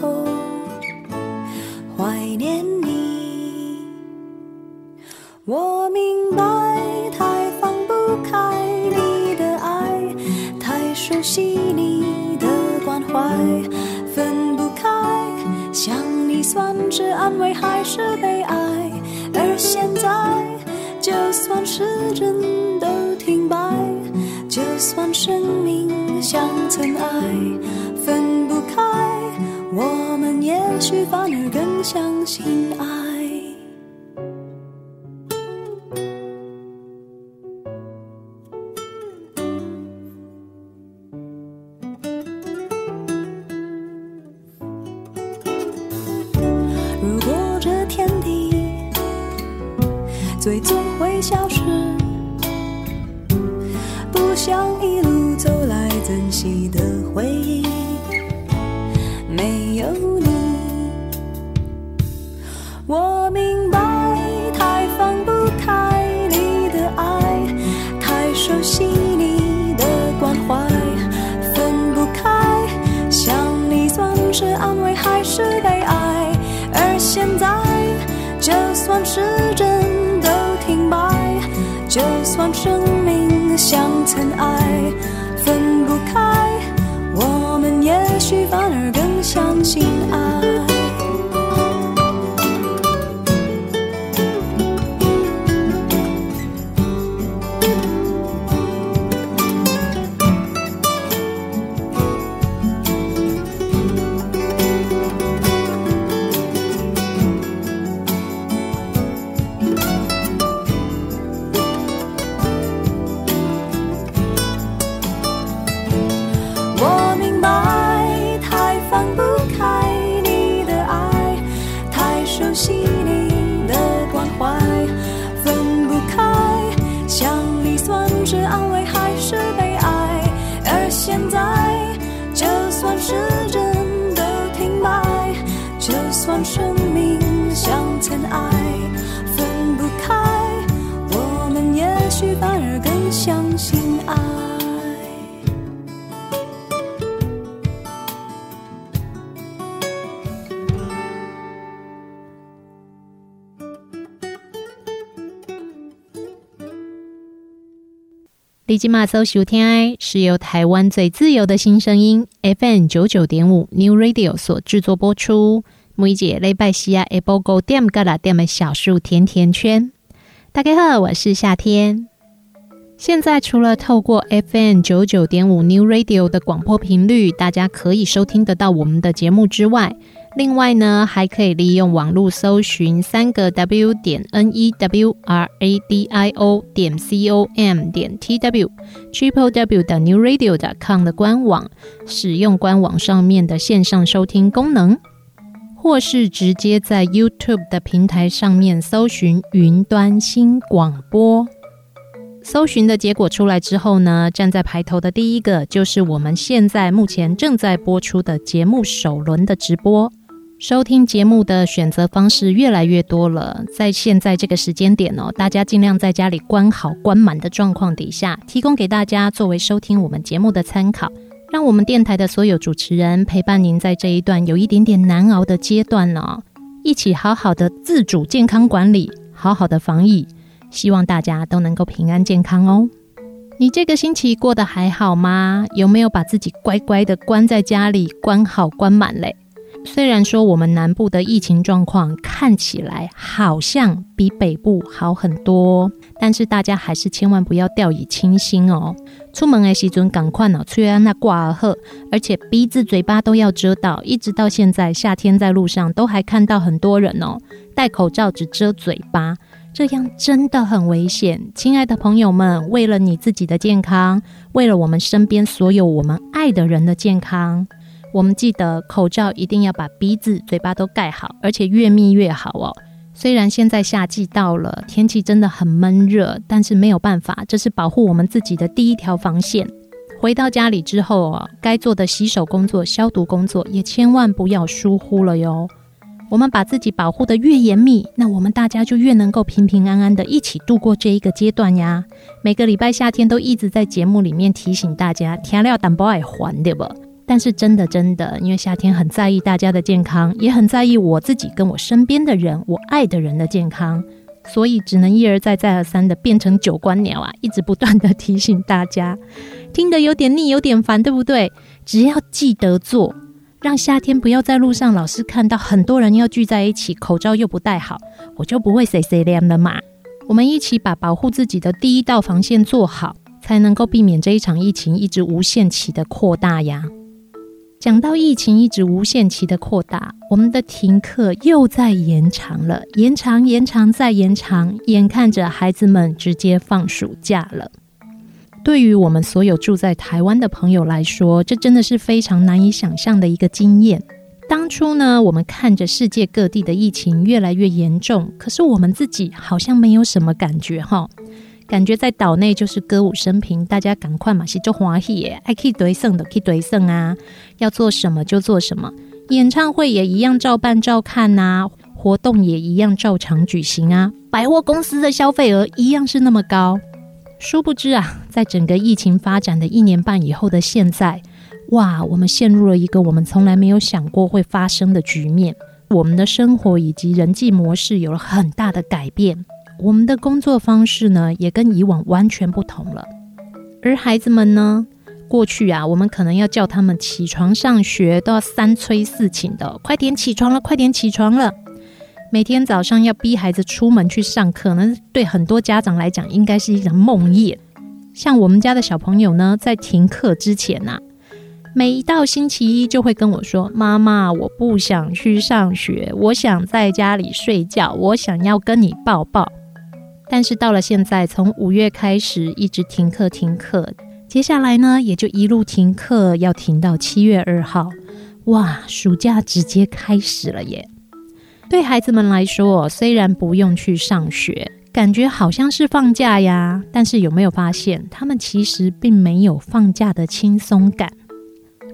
候怀念你我明白太放不开你的爱太熟悉你的关怀分不开想你算是安慰还是悲哀而现在就算时针都停摆就算生命像尘埃也许反而更相信爱？立即马搜收听！I 是由台湾最自由的新声音 FM 九九点五 New Radio 所制作播出。每节礼拜四啊，下晡五点到六点的小树甜甜圈。大家好，我是夏天。现在除了透过 FM 九九点五 New Radio 的广播频率，大家可以收听得到我们的节目之外，另外呢，还可以利用网络搜寻三个 W 点 N E W R A D I O 点 C O M 点 T W Triple W 的 New Radio 的 com 的官网，使用官网上面的线上收听功能。或是直接在 YouTube 的平台上面搜寻“云端新广播”。搜寻的结果出来之后呢，站在排头的第一个就是我们现在目前正在播出的节目首轮的直播。收听节目的选择方式越来越多了，在现在这个时间点哦，大家尽量在家里关好、关满的状况底下，提供给大家作为收听我们节目的参考，让我们电台的所有主持人陪伴您在这一段有一点点难熬的阶段呢，一起好好的自主健康管理，好好的防疫，希望大家都能够平安健康哦。你这个星期过得还好吗？有没有把自己乖乖的关在家里，关好、关满嘞？虽然说我们南部的疫情状况看起来好像比北部好很多，但是大家还是千万不要掉以轻心哦。出门的时阵赶快呢，吹安那挂耳赫，而且鼻子、嘴巴都要遮到。一直到现在，夏天在路上都还看到很多人哦，戴口罩只遮嘴巴，这样真的很危险。亲爱的朋友们，为了你自己的健康，为了我们身边所有我们爱的人的健康。我们记得口罩一定要把鼻子、嘴巴都盖好，而且越密越好哦。虽然现在夏季到了，天气真的很闷热，但是没有办法，这是保护我们自己的第一条防线。回到家里之后哦，该做的洗手工作、消毒工作也千万不要疏忽了哟。我们把自己保护得越严密，那我们大家就越能够平平安安的一起度过这一个阶段呀。每个礼拜夏天都一直在节目里面提醒大家，天料胆不爱还对不？但是真的真的，因为夏天很在意大家的健康，也很在意我自己跟我身边的人、我爱的人的健康，所以只能一而再、再而三的变成九官鸟啊，一直不断的提醒大家，听得有点腻、有点烦，对不对？只要记得做，让夏天不要在路上老是看到很多人要聚在一起，口罩又不戴好，我就不会谁谁凉了嘛。我们一起把保护自己的第一道防线做好，才能够避免这一场疫情一直无限期的扩大呀。讲到疫情一直无限期的扩大，我们的停课又在延长了，延长、延长再延长，眼看着孩子们直接放暑假了。对于我们所有住在台湾的朋友来说，这真的是非常难以想象的一个经验。当初呢，我们看着世界各地的疫情越来越严重，可是我们自己好像没有什么感觉哈。感觉在岛内就是歌舞升平，大家赶快嘛，是就欢喜耶，爱去对胜的去对胜啊，要做什么就做什么，演唱会也一样照办照看呐，活动也一样照常举行啊，百货公司的消费额一样是那么高。殊不知啊，在整个疫情发展的一年半以后的现在，哇，我们陷入了一个我们从来没有想过会发生的局面，我们的生活以及人际模式有了很大的改变。我们的工作方式呢，也跟以往完全不同了。而孩子们呢，过去啊，我们可能要叫他们起床上学，都要三催四请的，快点起床了，快点起床了。每天早上要逼孩子出门去上课，那对很多家长来讲，应该是一场梦魇。像我们家的小朋友呢，在停课之前啊，每一到星期一就会跟我说：“妈妈，我不想去上学，我想在家里睡觉，我想要跟你抱抱。”但是到了现在，从五月开始一直停课停课，接下来呢也就一路停课，要停到七月二号。哇，暑假直接开始了耶！对孩子们来说，虽然不用去上学，感觉好像是放假呀，但是有没有发现，他们其实并没有放假的轻松感？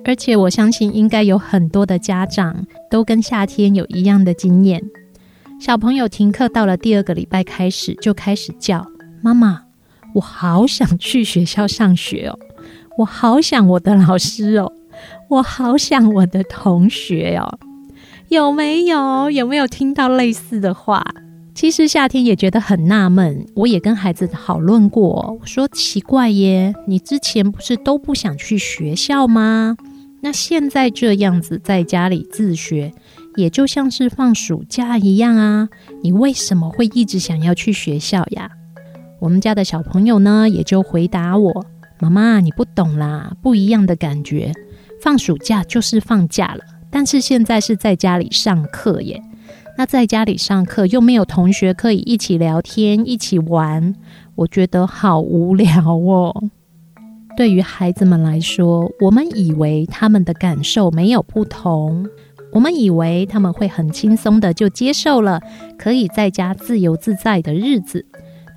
而且我相信，应该有很多的家长都跟夏天有一样的经验。小朋友停课到了第二个礼拜开始，就开始叫妈妈，我好想去学校上学哦，我好想我的老师哦，我好想我的同学哦，有没有？有没有听到类似的话？其实夏天也觉得很纳闷，我也跟孩子讨论过，我说奇怪耶，你之前不是都不想去学校吗？那现在这样子在家里自学。也就像是放暑假一样啊，你为什么会一直想要去学校呀？我们家的小朋友呢，也就回答我：“妈妈，你不懂啦，不一样的感觉。放暑假就是放假了，但是现在是在家里上课耶。那在家里上课又没有同学可以一起聊天、一起玩，我觉得好无聊哦。对于孩子们来说，我们以为他们的感受没有不同。”我们以为他们会很轻松的就接受了可以在家自由自在的日子，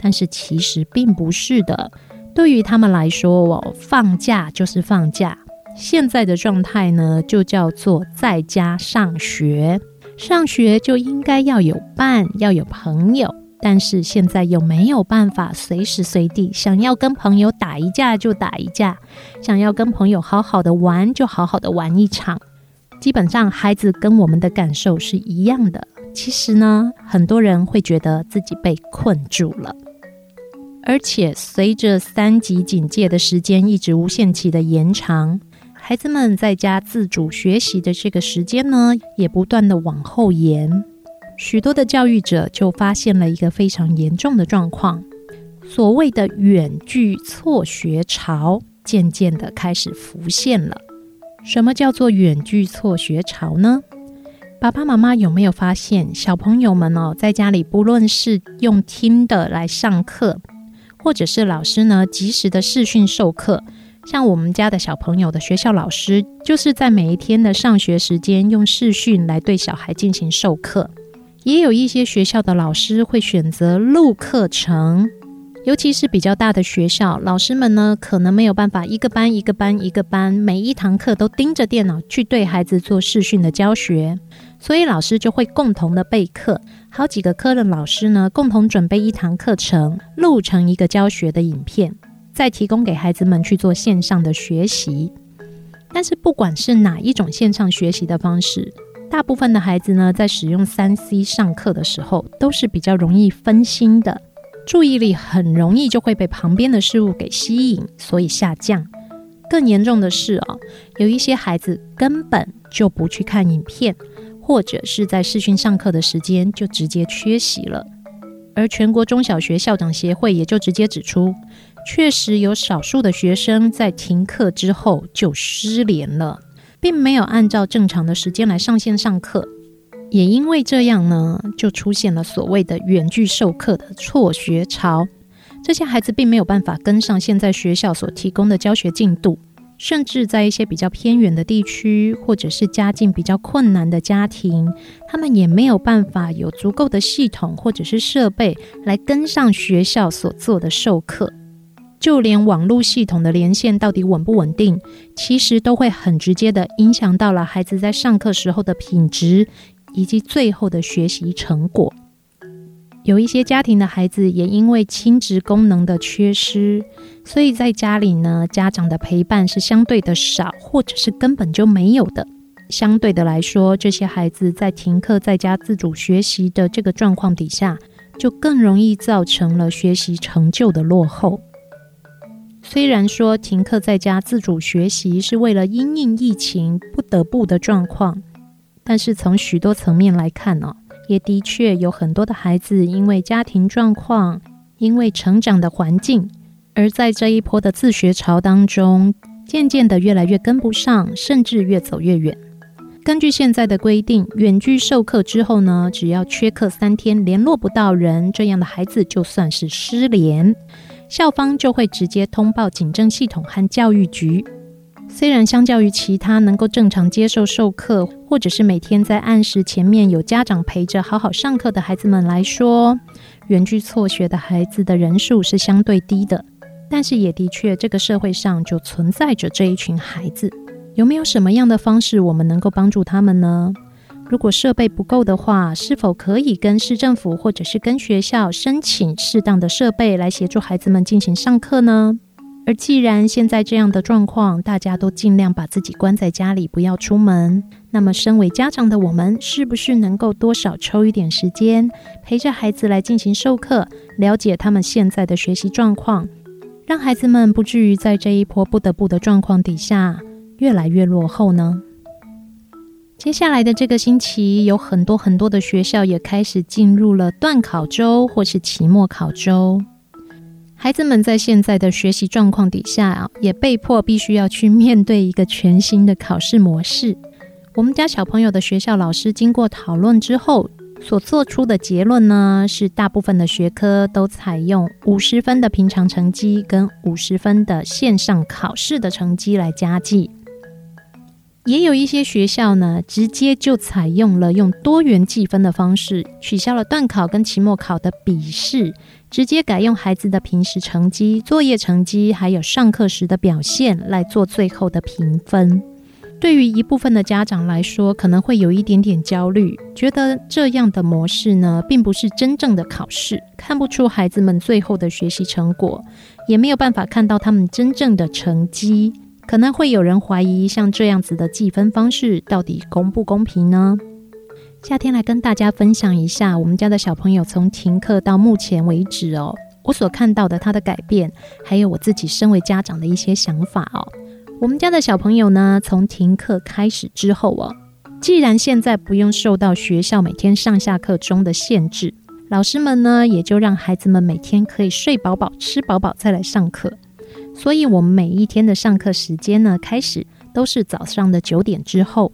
但是其实并不是的。对于他们来说，哦，放假就是放假。现在的状态呢，就叫做在家上学。上学就应该要有伴，要有朋友。但是现在又没有办法随时随地想要跟朋友打一架就打一架，想要跟朋友好好的玩就好好的玩一场。基本上，孩子跟我们的感受是一样的。其实呢，很多人会觉得自己被困住了，而且随着三级警戒的时间一直无限期的延长，孩子们在家自主学习的这个时间呢，也不断的往后延。许多的教育者就发现了一个非常严重的状况，所谓的远距错学潮渐渐的开始浮现了。什么叫做远距错学潮呢？爸爸妈妈有没有发现，小朋友们哦，在家里不论是用听的来上课，或者是老师呢及时的视讯授课，像我们家的小朋友的学校老师，就是在每一天的上学时间用视讯来对小孩进行授课，也有一些学校的老师会选择录课程。尤其是比较大的学校，老师们呢，可能没有办法一个班一个班一个班，每一堂课都盯着电脑去对孩子做视讯的教学，所以老师就会共同的备课，好几个科的老师呢，共同准备一堂课程，录成一个教学的影片，再提供给孩子们去做线上的学习。但是不管是哪一种线上学习的方式，大部分的孩子呢，在使用 3C 上课的时候，都是比较容易分心的。注意力很容易就会被旁边的事物给吸引，所以下降。更严重的是哦，有一些孩子根本就不去看影片，或者是在视讯上课的时间就直接缺席了。而全国中小学校长协会也就直接指出，确实有少数的学生在停课之后就失联了，并没有按照正常的时间来上线上课。也因为这样呢，就出现了所谓的远距授课的辍学潮。这些孩子并没有办法跟上现在学校所提供的教学进度，甚至在一些比较偏远的地区，或者是家境比较困难的家庭，他们也没有办法有足够的系统或者是设备来跟上学校所做的授课。就连网络系统的连线到底稳不稳定，其实都会很直接的影响到了孩子在上课时候的品质。以及最后的学习成果，有一些家庭的孩子也因为亲职功能的缺失，所以在家里呢，家长的陪伴是相对的少，或者是根本就没有的。相对的来说，这些孩子在停课在家自主学习的这个状况底下，就更容易造成了学习成就的落后。虽然说停课在家自主学习是为了因应疫情不得不的状况。但是从许多层面来看呢，也的确有很多的孩子因为家庭状况，因为成长的环境，而在这一波的自学潮当中，渐渐的越来越跟不上，甚至越走越远。根据现在的规定，远距授课之后呢，只要缺课三天，联络不到人，这样的孩子就算是失联，校方就会直接通报警政系统和教育局。虽然相较于其他能够正常接受授课，或者是每天在按时前面有家长陪着好好上课的孩子们来说，远距错学的孩子的人数是相对低的。但是也的确，这个社会上就存在着这一群孩子。有没有什么样的方式我们能够帮助他们呢？如果设备不够的话，是否可以跟市政府或者是跟学校申请适当的设备来协助孩子们进行上课呢？而既然现在这样的状况，大家都尽量把自己关在家里，不要出门，那么身为家长的我们，是不是能够多少抽一点时间，陪着孩子来进行授课，了解他们现在的学习状况，让孩子们不至于在这一波不得不的状况底下，越来越落后呢？接下来的这个星期，有很多很多的学校也开始进入了段考周或是期末考周。孩子们在现在的学习状况底下啊，也被迫必须要去面对一个全新的考试模式。我们家小朋友的学校老师经过讨论之后，所做出的结论呢，是大部分的学科都采用五十分的平常成绩跟五十分的线上考试的成绩来加计。也有一些学校呢，直接就采用了用多元计分的方式，取消了段考跟期末考的笔试，直接改用孩子的平时成绩、作业成绩，还有上课时的表现来做最后的评分。对于一部分的家长来说，可能会有一点点焦虑，觉得这样的模式呢，并不是真正的考试，看不出孩子们最后的学习成果，也没有办法看到他们真正的成绩。可能会有人怀疑，像这样子的计分方式到底公不公平呢？夏天来跟大家分享一下我们家的小朋友从停课到目前为止哦，我所看到的他的改变，还有我自己身为家长的一些想法哦。我们家的小朋友呢，从停课开始之后哦，既然现在不用受到学校每天上下课中的限制，老师们呢也就让孩子们每天可以睡饱饱、吃饱饱再来上课。所以，我们每一天的上课时间呢，开始都是早上的九点之后，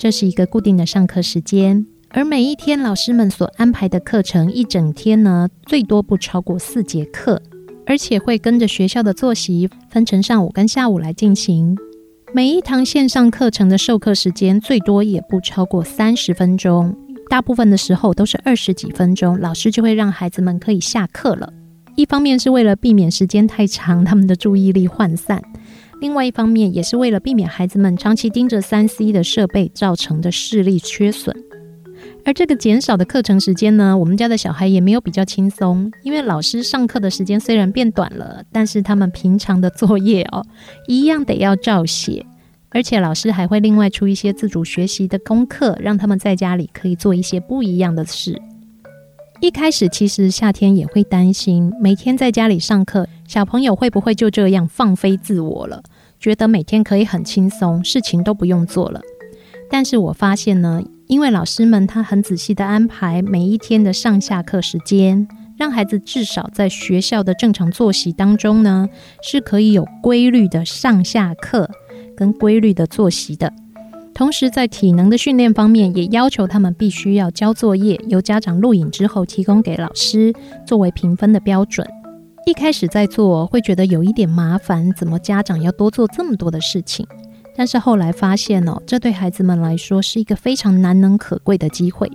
这是一个固定的上课时间。而每一天老师们所安排的课程，一整天呢，最多不超过四节课。而且会跟着学校的作息分成上午跟下午来进行。每一堂线上课程的授课时间最多也不超过三十分钟，大部分的时候都是二十几分钟，老师就会让孩子们可以下课了。一方面是为了避免时间太长，他们的注意力涣散；另外一方面也是为了避免孩子们长期盯着三 C 的设备造成的视力缺损。而这个减少的课程时间呢，我们家的小孩也没有比较轻松，因为老师上课的时间虽然变短了，但是他们平常的作业哦，一样得要照写，而且老师还会另外出一些自主学习的功课，让他们在家里可以做一些不一样的事。一开始其实夏天也会担心，每天在家里上课，小朋友会不会就这样放飞自我了，觉得每天可以很轻松，事情都不用做了。但是我发现呢，因为老师们他很仔细的安排每一天的上下课时间，让孩子至少在学校的正常作息当中呢，是可以有规律的上下课跟规律的作息的。同时在体能的训练方面，也要求他们必须要交作业，由家长录影之后提供给老师作为评分的标准。一开始在做会觉得有一点麻烦，怎么家长要多做这么多的事情？但是后来发现哦，这对孩子们来说是一个非常难能可贵的机会，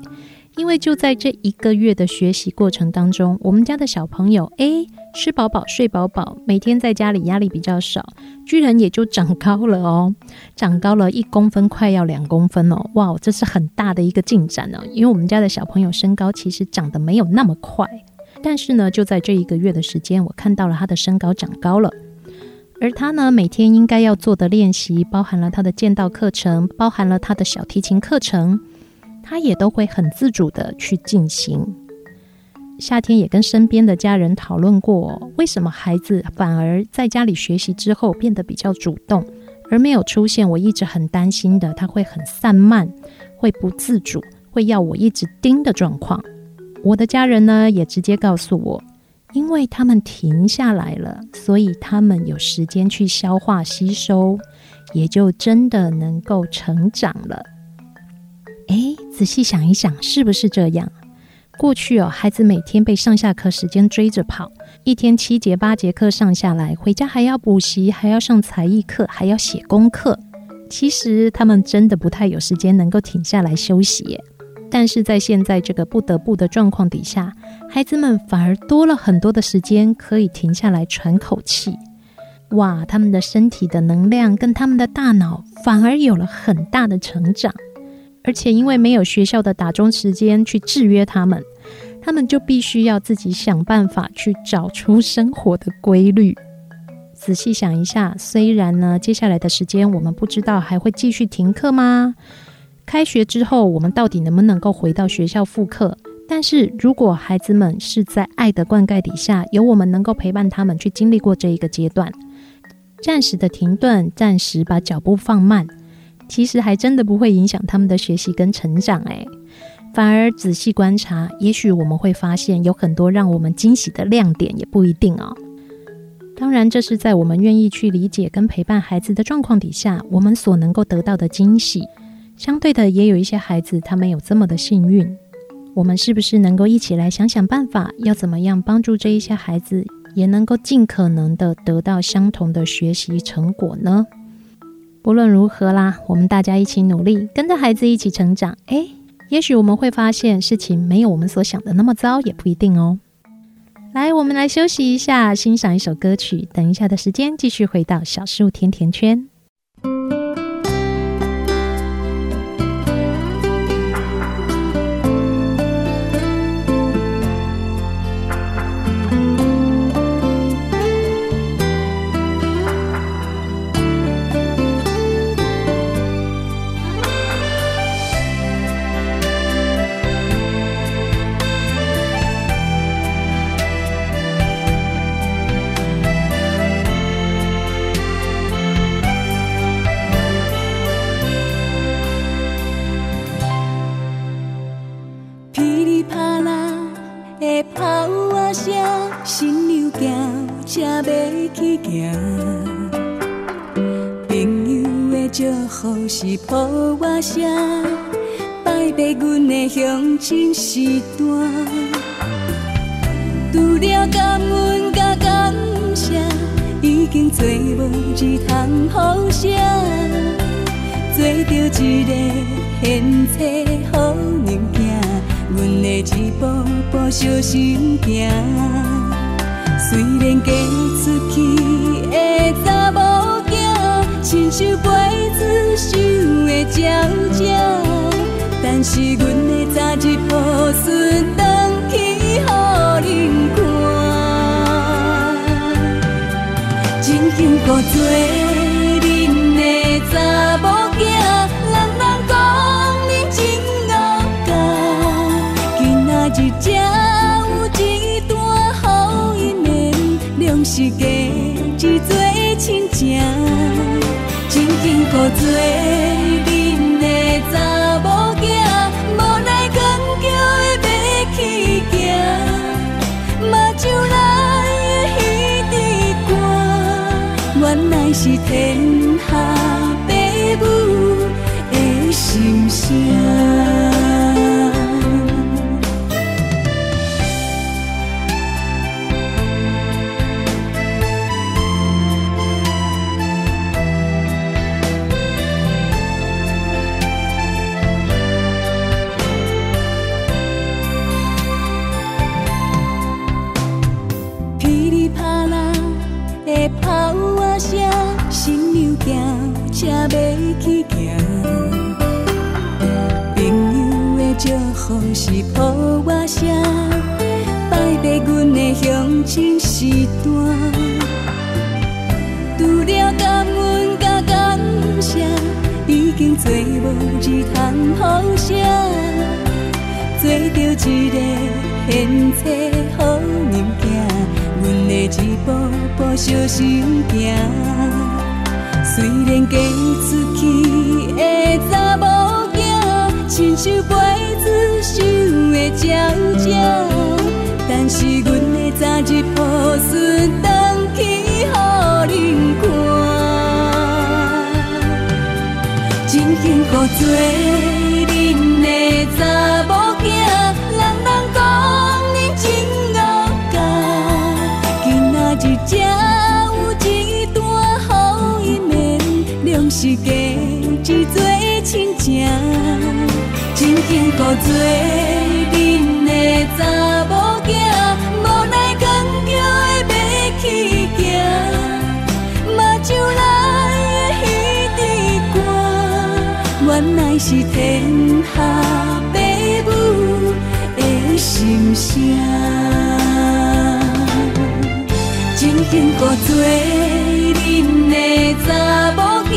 因为就在这一个月的学习过程当中，我们家的小朋友诶，吃饱饱睡饱饱，每天在家里压力比较少，居然也就长高了哦，长高了一公分，快要两公分哦，哇，这是很大的一个进展呢，因为我们家的小朋友身高其实长得没有那么快，但是呢，就在这一个月的时间，我看到了他的身高长高了。而他呢，每天应该要做的练习，包含了他的剑道课程，包含了他的小提琴课程，他也都会很自主的去进行。夏天也跟身边的家人讨论过，为什么孩子反而在家里学习之后变得比较主动，而没有出现我一直很担心的他会很散漫，会不自主，会要我一直盯的状况。我的家人呢，也直接告诉我。因为他们停下来了，所以他们有时间去消化吸收，也就真的能够成长了。诶，仔细想一想，是不是这样？过去哦，孩子每天被上下课时间追着跑，一天七节八节课上下来，回家还要补习，还要上才艺课，还要写功课。其实他们真的不太有时间能够停下来休息。但是在现在这个不得不的状况底下，孩子们反而多了很多的时间可以停下来喘口气。哇，他们的身体的能量跟他们的大脑反而有了很大的成长。而且因为没有学校的打钟时间去制约他们，他们就必须要自己想办法去找出生活的规律。仔细想一下，虽然呢，接下来的时间我们不知道还会继续停课吗？开学之后，我们到底能不能够回到学校复课？但是如果孩子们是在爱的灌溉底下，有我们能够陪伴他们去经历过这一个阶段，暂时的停顿，暂时把脚步放慢，其实还真的不会影响他们的学习跟成长。诶，反而仔细观察，也许我们会发现有很多让我们惊喜的亮点，也不一定哦。当然，这是在我们愿意去理解跟陪伴孩子的状况底下，我们所能够得到的惊喜。相对的，也有一些孩子，他没有这么的幸运。我们是不是能够一起来想想办法，要怎么样帮助这一些孩子，也能够尽可能的得到相同的学习成果呢？不论如何啦，我们大家一起努力，跟着孩子一起成长。诶，也许我们会发现事情没有我们所想的那么糟，也不一定哦。来，我们来休息一下，欣赏一首歌曲。等一下的时间，继续回到小树甜甜圈。是抱我声，摆在阮的乡亲时段，除了感恩甲感谢，已经做无字通互写，做着一个献册予人行，阮的一步步小心行，虽然嫁出亲像陪子手的鸟只，但是阮的早日抱孙回去予恁看，真幸福做风是抱我声，摆在阮的乡亲时段，除了感恩甲感谢，已经做无字通好写，做着一个献册予人行，阮的一步步小心行，虽然嫁出去的查某囝，亲像陪子手的鸟鸟，但是阮的早日抱孙回去予恁看，真幸福做恁的查某囝，人人讲恁真恶教，今仔日才有一段好姻缘，两世加一做亲情。真幸福做查某仔，无奈干叫会袂去行，目睭内的彼支歌，原来是天下父母的心声，真幸福做恁的查某仔。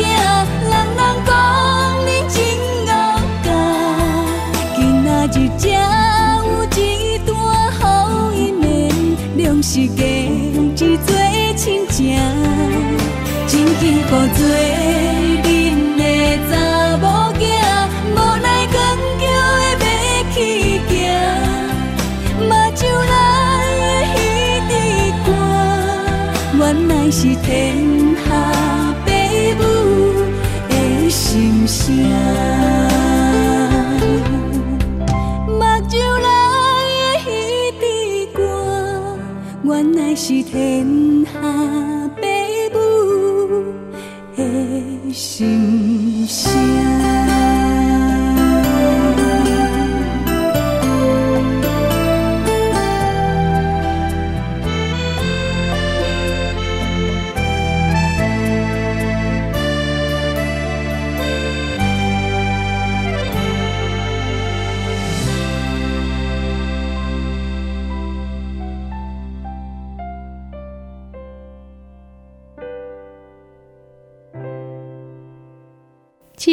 真幸心心。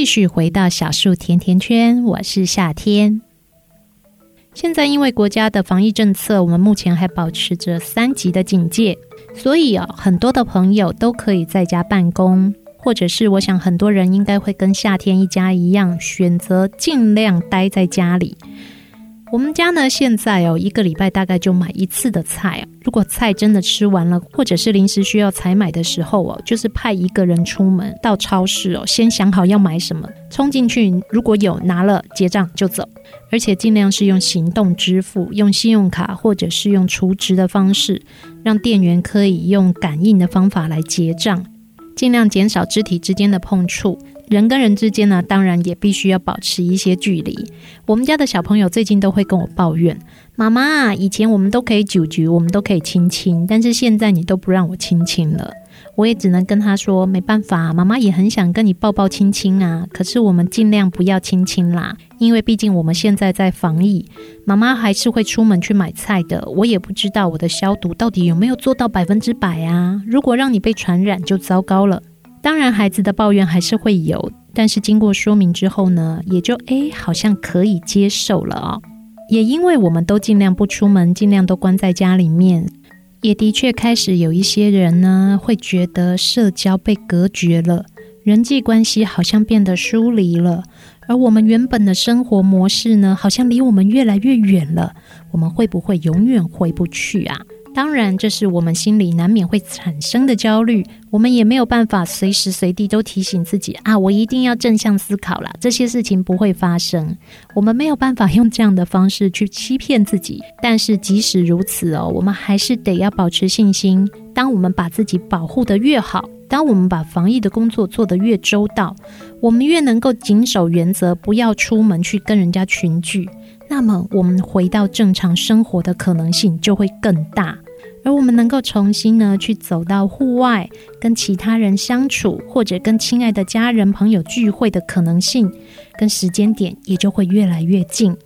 续回到小树甜甜圈，我是夏天。现在因为国家的防疫政策，我们目前还保持着三级的警戒，所以啊，很多的朋友都可以在家办公，或者是我想很多人应该会跟夏天一家一样，选择尽量待在家里。我们家呢，现在哦，一个礼拜大概就买一次的菜啊。如果菜真的吃完了，或者是临时需要采买的时候哦，就是派一个人出门到超市哦，先想好要买什么，冲进去，如果有拿了结账就走，而且尽量是用行动支付，用信用卡或者是用储值的方式，让店员可以用感应的方法来结账，尽量减少肢体之间的碰触。人跟人之间呢，当然也必须要保持一些距离。我们家的小朋友最近都会跟我抱怨：“妈妈，以前我们都可以啾啾，我们都可以亲亲，但是现在你都不让我亲亲了。”我也只能跟他说：“没办法，妈妈也很想跟你抱抱亲亲啊，可是我们尽量不要亲亲啦，因为毕竟我们现在在防疫。妈妈还是会出门去买菜的，我也不知道我的消毒到底有没有做到百分之百啊。如果让你被传染，就糟糕了。”当然，孩子的抱怨还是会有，但是经过说明之后呢，也就诶，好像可以接受了哦。也因为我们都尽量不出门，尽量都关在家里面，也的确开始有一些人呢，会觉得社交被隔绝了，人际关系好像变得疏离了，而我们原本的生活模式呢，好像离我们越来越远了。我们会不会永远回不去啊？当然，这是我们心里难免会产生的焦虑。我们也没有办法随时随地都提醒自己啊，我一定要正向思考啦，这些事情不会发生。我们没有办法用这样的方式去欺骗自己。但是即使如此哦，我们还是得要保持信心。当我们把自己保护得越好，当我们把防疫的工作做得越周到，我们越能够谨守原则，不要出门去跟人家群聚，那么我们回到正常生活的可能性就会更大。而我们能够重新呢去走到户外，跟其他人相处，或者跟亲爱的家人朋友聚会的可能性，跟时间点也就会越来越近。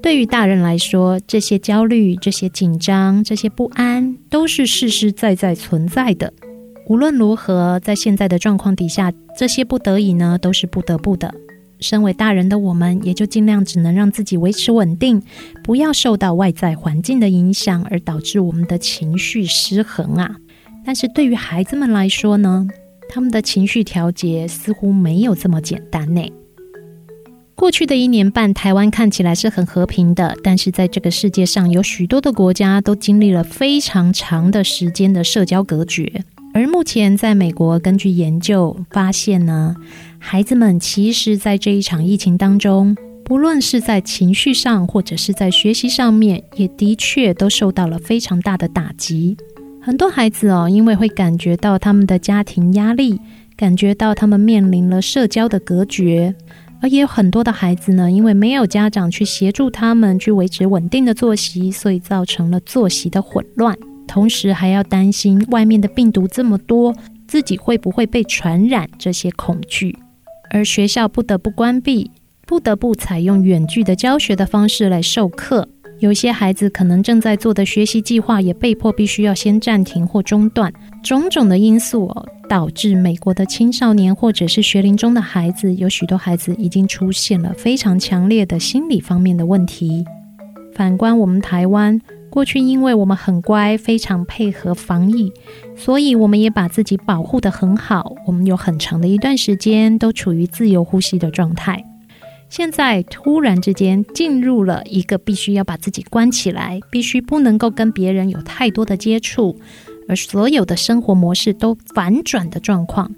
对于大人来说，这些焦虑、这些紧张、这些不安，都是实实在在存在的。无论如何，在现在的状况底下，这些不得已呢，都是不得不的。身为大人的我们，也就尽量只能让自己维持稳定，不要受到外在环境的影响，而导致我们的情绪失衡啊。但是对于孩子们来说呢，他们的情绪调节似乎没有这么简单呢。过去的一年半，台湾看起来是很和平的，但是在这个世界上，有许多的国家都经历了非常长的时间的社交隔绝。而目前在美国，根据研究发现呢，孩子们其实，在这一场疫情当中，不论是在情绪上，或者是在学习上面，也的确都受到了非常大的打击。很多孩子哦，因为会感觉到他们的家庭压力，感觉到他们面临了社交的隔绝，而也有很多的孩子呢，因为没有家长去协助他们去维持稳定的作息，所以造成了作息的混乱。同时还要担心外面的病毒这么多，自己会不会被传染？这些恐惧，而学校不得不关闭，不得不采用远距的教学的方式来授课。有些孩子可能正在做的学习计划也被迫必须要先暂停或中断。种种的因素哦，导致美国的青少年或者是学龄中的孩子，有许多孩子已经出现了非常强烈的心理方面的问题。反观我们台湾。过去，因为我们很乖，非常配合防疫，所以我们也把自己保护得很好。我们有很长的一段时间都处于自由呼吸的状态。现在突然之间进入了一个必须要把自己关起来，必须不能够跟别人有太多的接触，而所有的生活模式都反转的状况。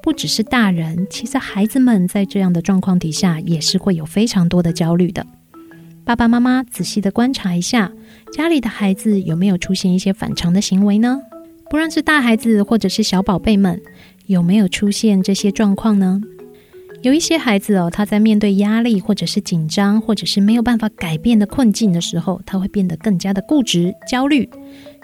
不只是大人，其实孩子们在这样的状况底下也是会有非常多的焦虑的。爸爸妈妈仔细的观察一下，家里的孩子有没有出现一些反常的行为呢？不论是大孩子或者是小宝贝们，有没有出现这些状况呢？有一些孩子哦，他在面对压力或者是紧张，或者是没有办法改变的困境的时候，他会变得更加的固执、焦虑，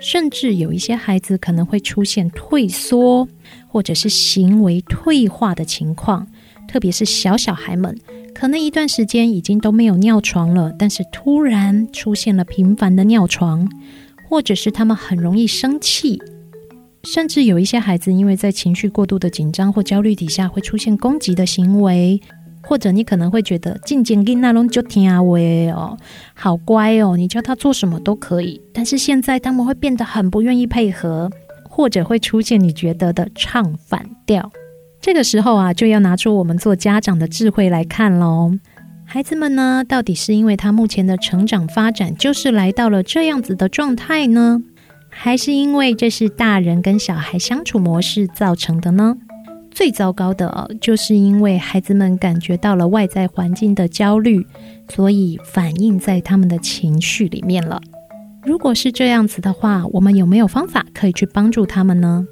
甚至有一些孩子可能会出现退缩，或者是行为退化的情况，特别是小小孩们。可能一段时间已经都没有尿床了，但是突然出现了频繁的尿床，或者是他们很容易生气，甚至有一些孩子因为在情绪过度的紧张或焦虑底下，会出现攻击的行为。或者你可能会觉得静静跟那种就听话哦，好乖哦，你叫他做什么都可以。但是现在他们会变得很不愿意配合，或者会出现你觉得的唱反调。这个时候啊，就要拿出我们做家长的智慧来看喽。孩子们呢，到底是因为他目前的成长发展就是来到了这样子的状态呢，还是因为这是大人跟小孩相处模式造成的呢？最糟糕的，就是因为孩子们感觉到了外在环境的焦虑，所以反映在他们的情绪里面了。如果是这样子的话，我们有没有方法可以去帮助他们呢？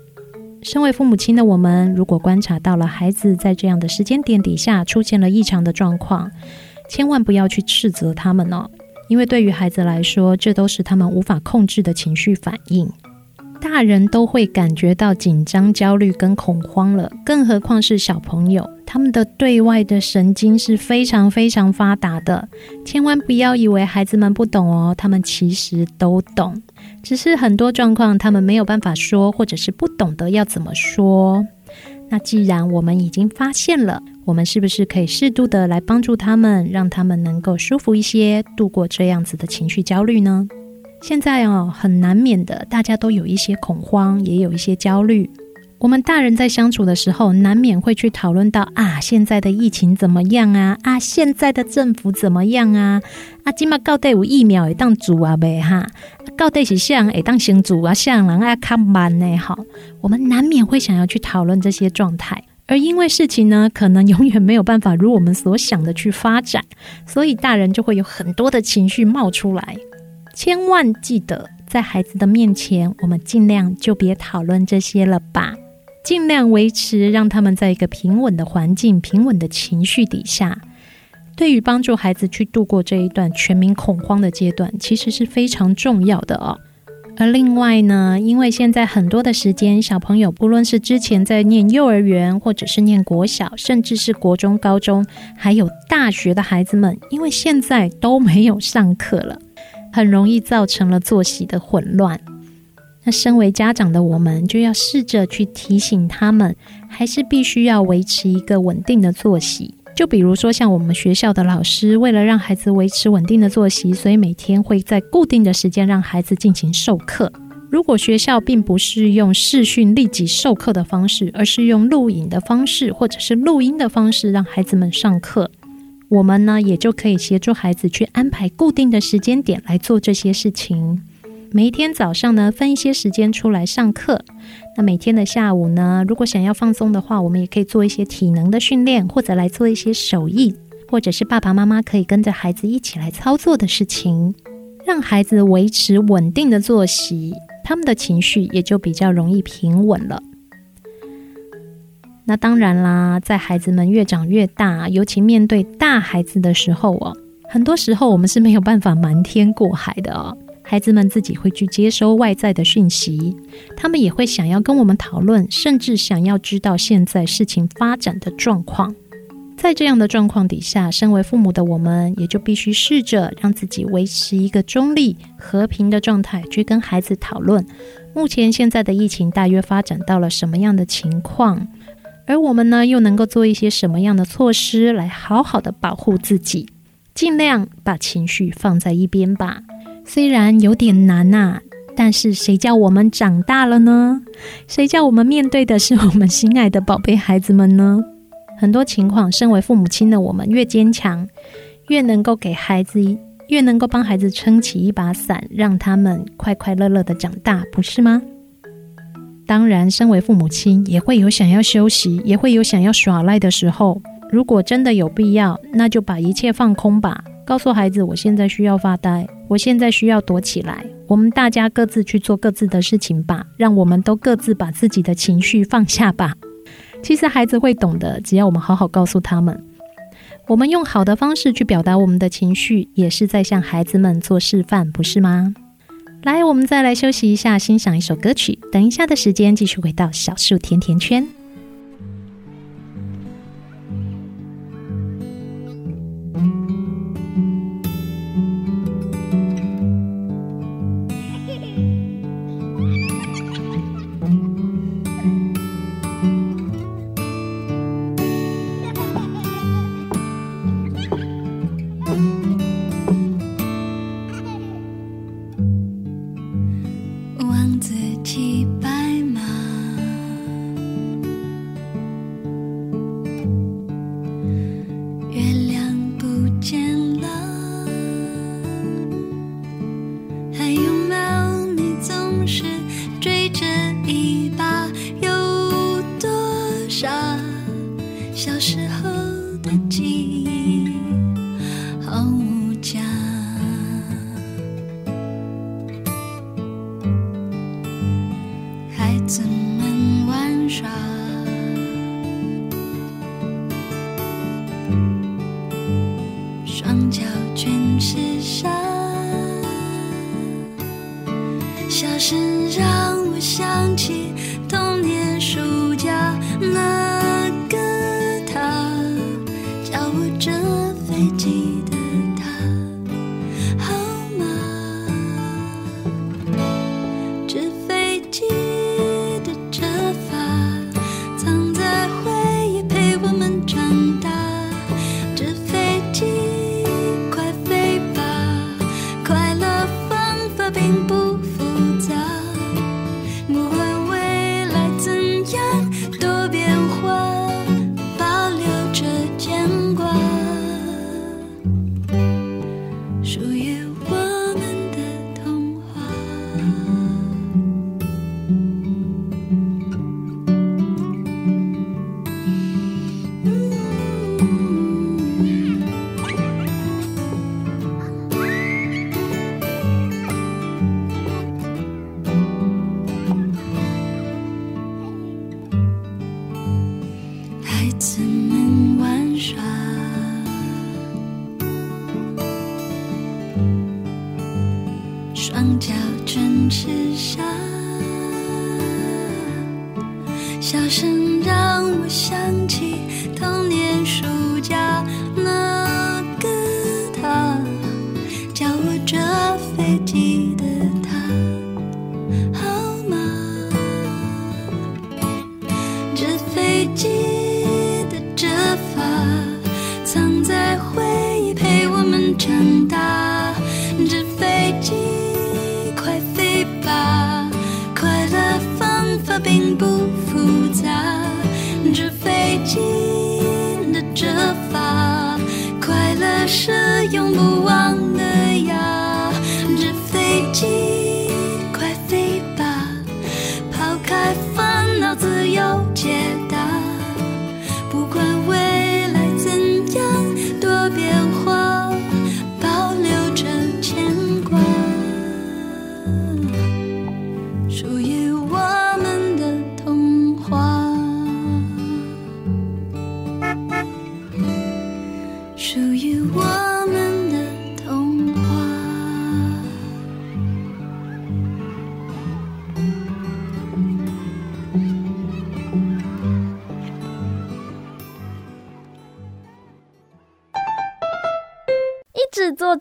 身为父母亲的我们，如果观察到了孩子在这样的时间点底下出现了异常的状况，千万不要去斥责他们哦，因为对于孩子来说，这都是他们无法控制的情绪反应。大人都会感觉到紧张、焦虑跟恐慌了，更何况是小朋友，他们的对外的神经是非常非常发达的。千万不要以为孩子们不懂哦，他们其实都懂，只是很多状况他们没有办法说，或者是不懂得要怎么说。那既然我们已经发现了，我们是不是可以适度的来帮助他们，让他们能够舒服一些，度过这样子的情绪焦虑呢？现在哦，很难免的，大家都有一些恐慌，也有一些焦虑。我们大人在相处的时候，难免会去讨论到啊，现在的疫情怎么样啊？啊，现在的政府怎么样啊？啊，今嘛到底有疫苗会当主啊呗哈？到底是像会当先主啊，像人爱看慢呢？好，我们难免会想要去讨论这些状态，而因为事情呢，可能永远没有办法如我们所想的去发展，所以大人就会有很多的情绪冒出来。千万记得，在孩子的面前，我们尽量就别讨论这些了吧，尽量维持让他们在一个平稳的环境、平稳的情绪底下。对于帮助孩子去度过这一段全民恐慌的阶段，其实是非常重要的哦。而另外呢，因为现在很多的时间，小朋友不论是之前在念幼儿园，或者是念国小，甚至是国中、高中，还有大学的孩子们，因为现在都没有上课了。很容易造成了作息的混乱。那身为家长的我们，就要试着去提醒他们，还是必须要维持一个稳定的作息。就比如说，像我们学校的老师，为了让孩子维持稳定的作息，所以每天会在固定的时间让孩子进行授课。如果学校并不是用视讯立即授课的方式，而是用录影的方式，或者是录音的方式，让孩子们上课。我们呢，也就可以协助孩子去安排固定的时间点来做这些事情。每一天早上呢，分一些时间出来上课。那每天的下午呢，如果想要放松的话，我们也可以做一些体能的训练，或者来做一些手艺，或者是爸爸妈妈可以跟着孩子一起来操作的事情，让孩子维持稳定的作息，他们的情绪也就比较容易平稳了。那当然啦，在孩子们越长越大，尤其面对大孩子的时候哦，很多时候我们是没有办法瞒天过海的哦。孩子们自己会去接收外在的讯息，他们也会想要跟我们讨论，甚至想要知道现在事情发展的状况。在这样的状况底下，身为父母的我们，也就必须试着让自己维持一个中立、和平的状态，去跟孩子讨论，目前现在的疫情大约发展到了什么样的情况。而我们呢，又能够做一些什么样的措施来好好的保护自己？尽量把情绪放在一边吧。虽然有点难呐，但是谁叫我们长大了呢？谁叫我们面对的是我们心爱的宝贝孩子们呢？很多情况，身为父母亲的我们越坚强，越能够给孩子，越能够帮孩子撑起一把伞，让他们快快乐乐的长大，不是吗？当然，身为父母亲也会有想要休息，也会有想要耍赖的时候。如果真的有必要，那就把一切放空吧，告诉孩子：“我现在需要发呆，我现在需要躲起来。”我们大家各自去做各自的事情吧，让我们都各自把自己的情绪放下吧。其实孩子会懂的，只要我们好好告诉他们。我们用好的方式去表达我们的情绪，也是在向孩子们做示范，不是吗？来，我们再来休息一下，欣赏一首歌曲。等一下的时间，继续回到小树甜甜圈。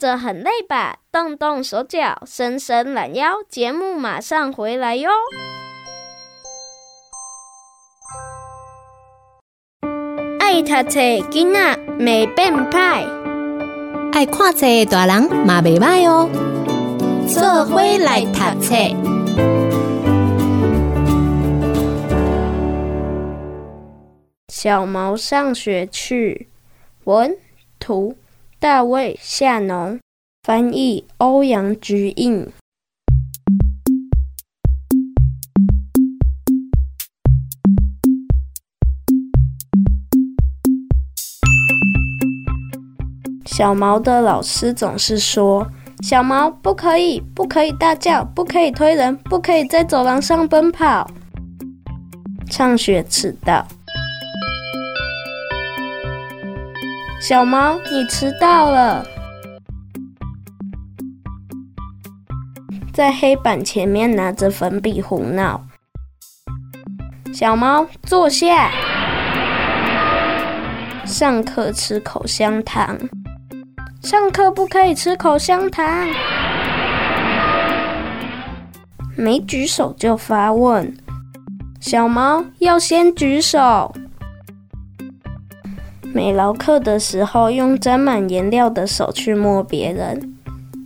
着很累吧？动动手脚，伸伸懒腰，节目马上回来哟！爱读册囡仔袂变歹，爱看册大人嘛袂歹哦。做伙来读册。小毛上学去，文图。大卫夏农翻译，欧阳菊印。小毛的老师总是说：“小毛不可以，不可以大叫，不可以推人，不可以在走廊上奔跑。”上学迟到。小毛，你迟到了。在黑板前面拿着粉笔胡闹。小毛，坐下。上课吃口香糖。上课不可以吃口香糖。没举手就发问。小毛，要先举手。没劳课的时候，用沾满颜料的手去摸别人。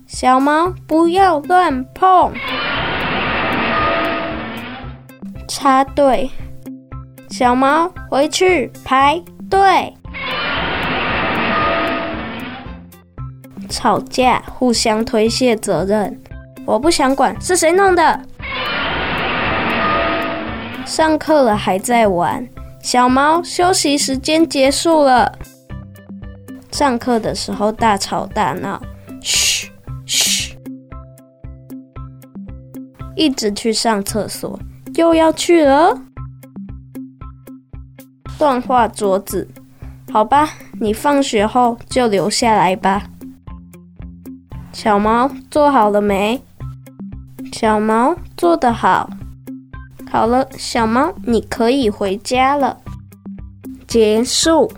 小毛，不要乱碰。插队。小毛，回去排队。吵架，互相推卸责任。我不想管是谁弄的。上课了还在玩。小毛，休息时间结束了。上课的时候大吵大闹，嘘嘘，一直去上厕所，又要去了。断画桌子，好吧，你放学后就留下来吧。小毛做好了没？小毛做得好。好了，小猫，你可以回家了。结束。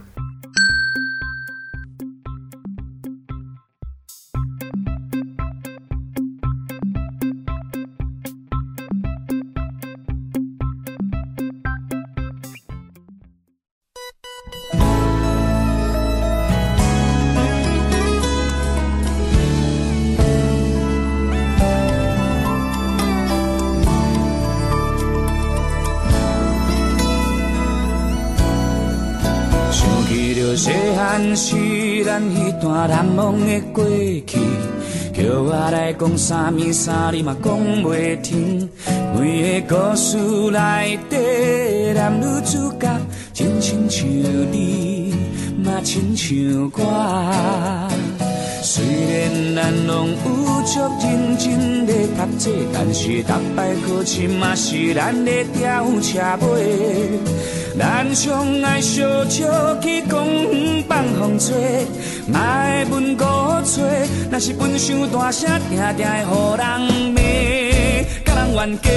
讲啥物啥，你嘛讲袂停。每个故事内底，男女主角真亲像你，嘛亲像我。虽然咱拢有足认真的读册，但是逐摆考试嘛是咱的吊车尾。咱相爱小笑去公园放风吹，莫会问孤吹，若是分伤大声，定定会予人骂，甲人冤家。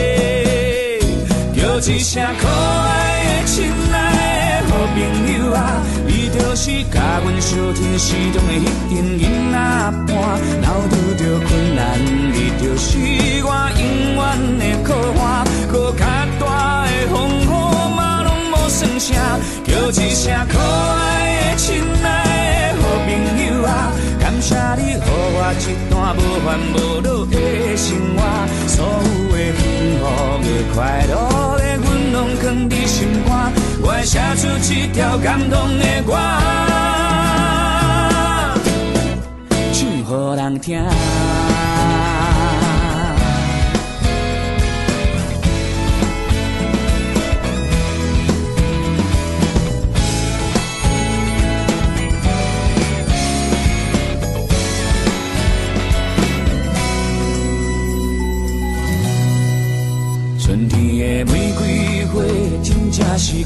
叫一声可爱的亲爱的好朋友啊，你就是甲阮相挺时中的迄阵囡仔伴，若拄着困难，你就是我永远的靠岸，搁较大的风雨嘛拢无。算啥？叫一声可爱的、亲爱的好朋友啊！感谢你，予我一段无烦无恼的生活，所有的幸福的、快乐的，阮拢藏伫心。写出一条感动的歌，唱予人听。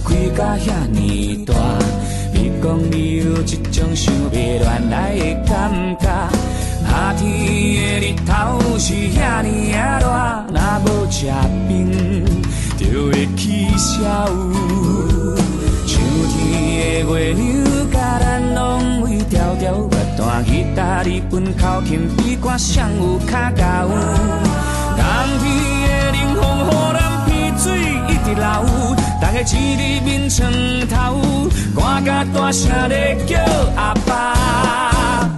开甲遐尼大，你讲你有一种想袂乱来的感觉。夏天的日头是遐尼啊热，若无吃冰就会起烧。秋天的月亮甲咱拢为调调，不断吉他日本口琴比歌声有较高。冬天的冷风予咱鼻水一直流。大家一日眠床头，赶甲大声咧叫阿爸，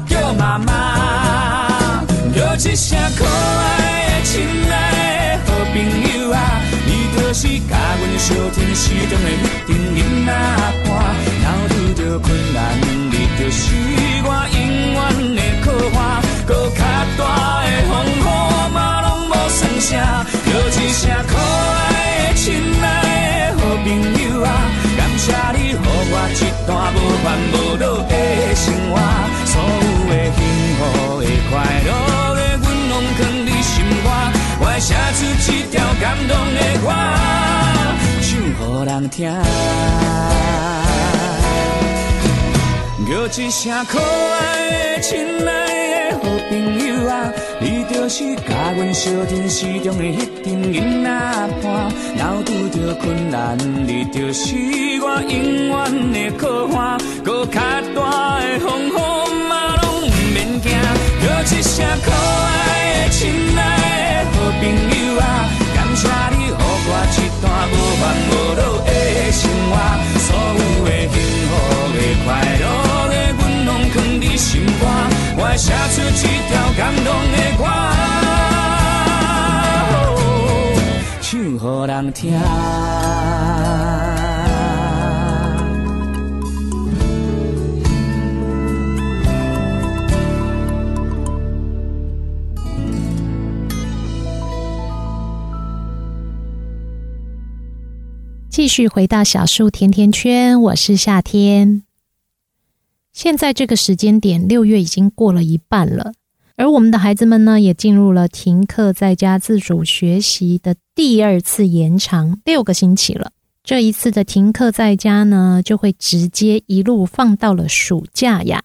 叫妈妈，叫一声可爱的、亲爱的好朋友啊！你就是甲阮相挺时中的迄阵囡仔伴，若拄着困难，你就是我永远的写出一条感动的歌，唱予人听。叫一声可爱的、亲爱的好朋友啊！你就是甲阮相挺时中的迄阵囡仔伴，若拄着困难，你就是我永远的靠岸。搁较大的风雨嘛拢毋免惊，叫一声可爱的、亲爱的朋友啊！感谢你，予我一段无烦无恼的生活，所有的幸福的、快乐的，阮拢藏伫心肝。我会写出一条感动的歌，唱予人听。继续回到小树甜甜圈，我是夏天。现在这个时间点，六月已经过了一半了，而我们的孩子们呢，也进入了停课在家自主学习的第二次延长六个星期了。这一次的停课在家呢，就会直接一路放到了暑假呀。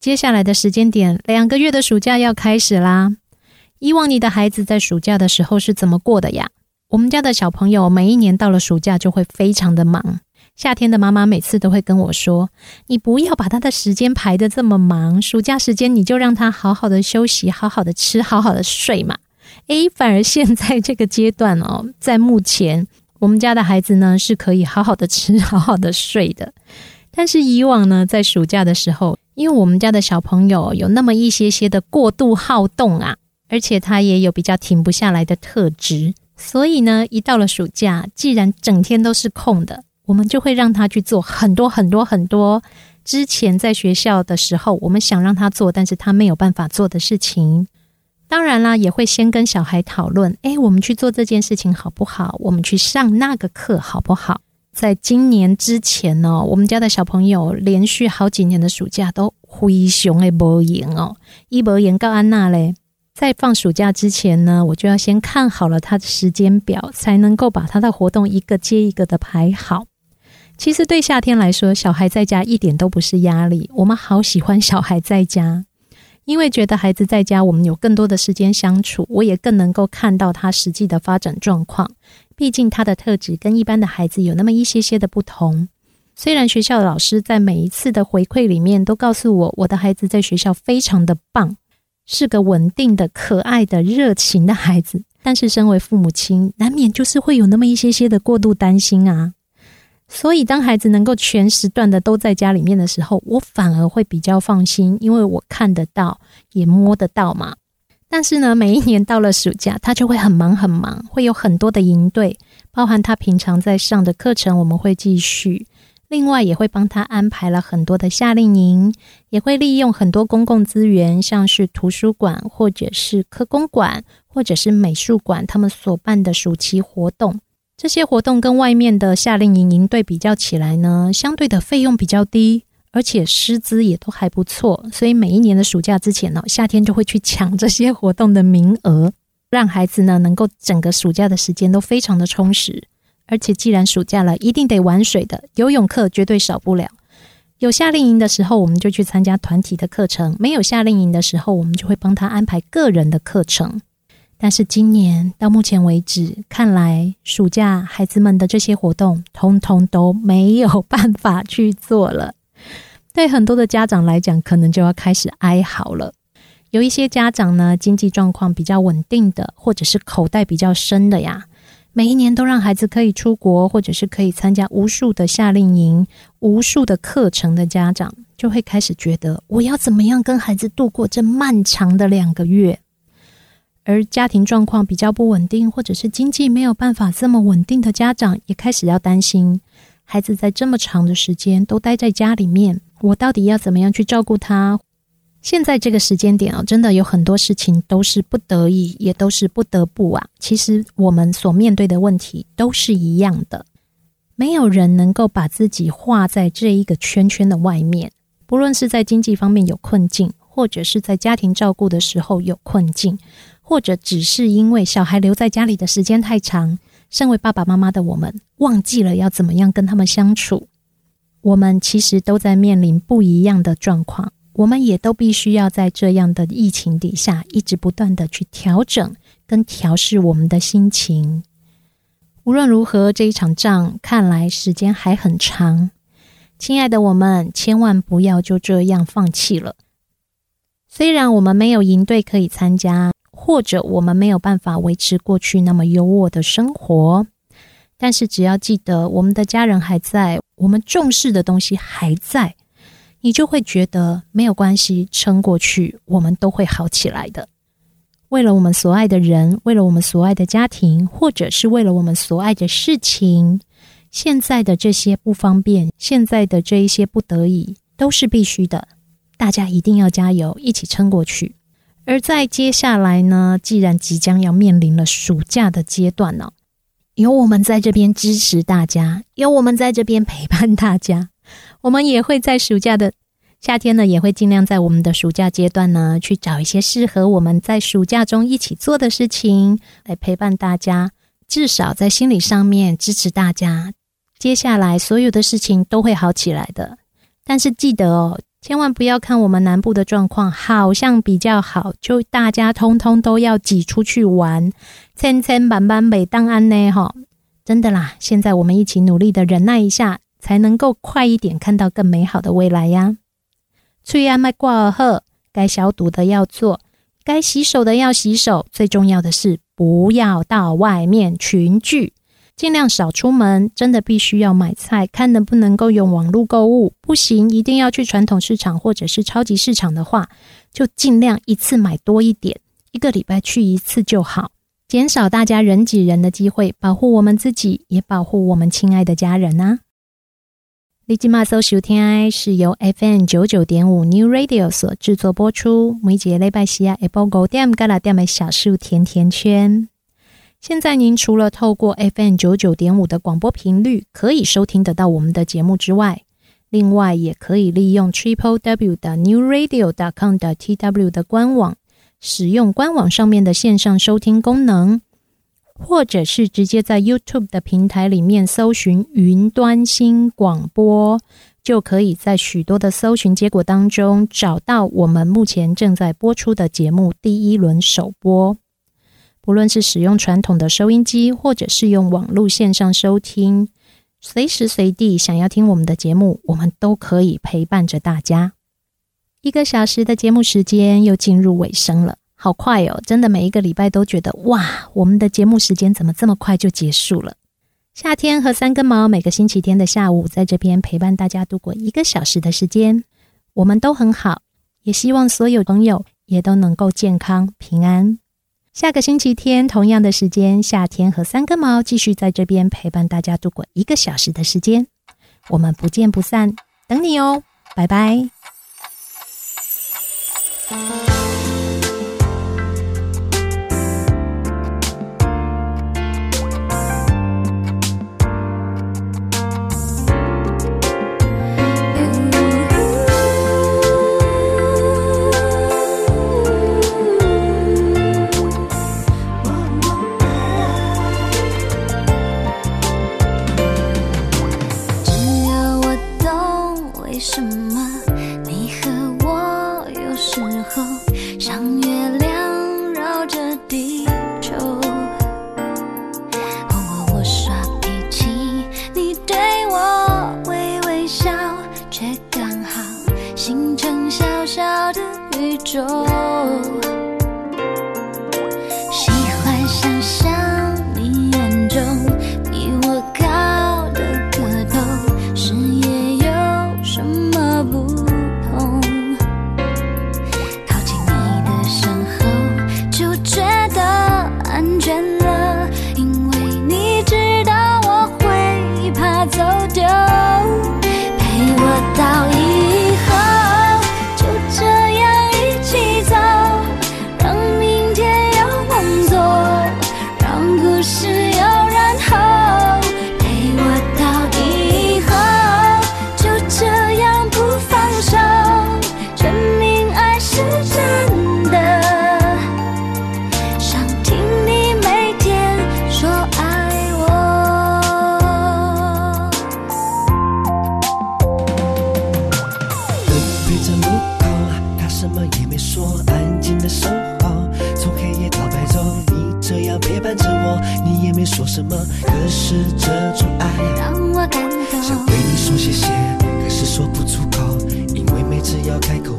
接下来的时间点，两个月的暑假要开始啦。以往你的孩子在暑假的时候是怎么过的呀？我们家的小朋友每一年到了暑假就会非常的忙。夏天的妈妈每次都会跟我说：“你不要把他的时间排得这么忙，暑假时间你就让他好好的休息，好好的吃，好好的睡嘛。”诶，反而现在这个阶段哦，在目前我们家的孩子呢是可以好好的吃，好好的睡的。但是以往呢，在暑假的时候，因为我们家的小朋友有那么一些些的过度好动啊，而且他也有比较停不下来的特质，所以呢，一到了暑假，既然整天都是空的。我们就会让他去做很多很多很多之前在学校的时候，我们想让他做，但是他没有办法做的事情。当然啦，也会先跟小孩讨论，诶，我们去做这件事情好不好？我们去上那个课好不好？在今年之前呢，我们家的小朋友连续好几年的暑假都非常的无闲哦，一无闲告安娜嘞。在放暑假之前呢，我就要先看好了他的时间表，才能够把他的活动一个接一个的排好。其实对夏天来说，小孩在家一点都不是压力。我们好喜欢小孩在家，因为觉得孩子在家，我们有更多的时间相处，我也更能够看到他实际的发展状况。毕竟他的特质跟一般的孩子有那么一些些的不同。虽然学校的老师在每一次的回馈里面都告诉我，我的孩子在学校非常的棒，是个稳定的、可爱的、热情的孩子，但是身为父母亲，难免就是会有那么一些些的过度担心啊。所以，当孩子能够全时段的都在家里面的时候，我反而会比较放心，因为我看得到，也摸得到嘛。但是呢，每一年到了暑假，他就会很忙很忙，会有很多的营队，包含他平常在上的课程，我们会继续。另外，也会帮他安排了很多的夏令营，也会利用很多公共资源，像是图书馆，或者是科工馆，或者是美术馆，他们所办的暑期活动。这些活动跟外面的夏令营营队比较起来呢，相对的费用比较低，而且师资也都还不错，所以每一年的暑假之前呢，夏天就会去抢这些活动的名额，让孩子呢能够整个暑假的时间都非常的充实。而且既然暑假了，一定得玩水的，游泳课绝对少不了。有夏令营的时候，我们就去参加团体的课程；没有夏令营的时候，我们就会帮他安排个人的课程。但是今年到目前为止，看来暑假孩子们的这些活动，通通都没有办法去做了。对很多的家长来讲，可能就要开始哀嚎了。有一些家长呢，经济状况比较稳定的，或者是口袋比较深的呀，每一年都让孩子可以出国，或者是可以参加无数的夏令营、无数的课程的家长，就会开始觉得，我要怎么样跟孩子度过这漫长的两个月。而家庭状况比较不稳定，或者是经济没有办法这么稳定的家长，也开始要担心孩子在这么长的时间都待在家里面，我到底要怎么样去照顾他？现在这个时间点啊，真的有很多事情都是不得已，也都是不得不啊。其实我们所面对的问题都是一样的，没有人能够把自己画在这一个圈圈的外面，不论是在经济方面有困境，或者是在家庭照顾的时候有困境。或者只是因为小孩留在家里的时间太长，身为爸爸妈妈的我们忘记了要怎么样跟他们相处。我们其实都在面临不一样的状况，我们也都必须要在这样的疫情底下，一直不断的去调整跟调试我们的心情。无论如何，这一场仗看来时间还很长。亲爱的我们，千万不要就这样放弃了。虽然我们没有营队可以参加。或者我们没有办法维持过去那么优渥的生活，但是只要记得我们的家人还在，我们重视的东西还在，你就会觉得没有关系，撑过去，我们都会好起来的。为了我们所爱的人，为了我们所爱的家庭，或者是为了我们所爱的事情，现在的这些不方便，现在的这一些不得已，都是必须的。大家一定要加油，一起撑过去。而在接下来呢，既然即将要面临了暑假的阶段呢，有我们在这边支持大家，有我们在这边陪伴大家，我们也会在暑假的夏天呢，也会尽量在我们的暑假阶段呢，去找一些适合我们在暑假中一起做的事情，来陪伴大家，至少在心理上面支持大家。接下来所有的事情都会好起来的。但是记得哦，千万不要看我们南部的状况好像比较好，就大家通通都要挤出去玩，千千万万别当安呢哈！真的啦，现在我们一起努力的忍耐一下，才能够快一点看到更美好的未来呀。翠安麦挂尔赫，该消毒的要做，该洗手的要洗手。最重要的是，不要到外面群聚，尽量少出门。真的必须要买菜，看能不能够用网络购物。不行，一定要去传统市场或者是超级市场的话，就尽量一次买多一点，一个礼拜去一次就好，减少大家人挤人的机会，保护我们自己，也保护我们亲爱的家人啊。立即马搜收听是由 FM 九九点五 New Radio 所制作播出。每节礼拜四啊，下晡五点到六点的小树甜甜圈。现在您除了透过 FM 九九点五的广播频率可以收听得到我们的节目之外，另外也可以利用 Triple W 的 New Radio dot com 的 TW 的官网，使用官网上面的线上收听功能。或者是直接在 YouTube 的平台里面搜寻“云端新广播”，就可以在许多的搜寻结果当中找到我们目前正在播出的节目第一轮首播。不论是使用传统的收音机，或者是用网络线上收听，随时随地想要听我们的节目，我们都可以陪伴着大家。一个小时的节目时间又进入尾声了。好快哦！真的每一个礼拜都觉得哇，我们的节目时间怎么这么快就结束了？夏天和三根毛每个星期天的下午在这边陪伴大家度过一个小时的时间，我们都很好，也希望所有朋友也都能够健康平安。下个星期天同样的时间，夏天和三根毛继续在这边陪伴大家度过一个小时的时间，我们不见不散，等你哦，拜拜。走丢，陪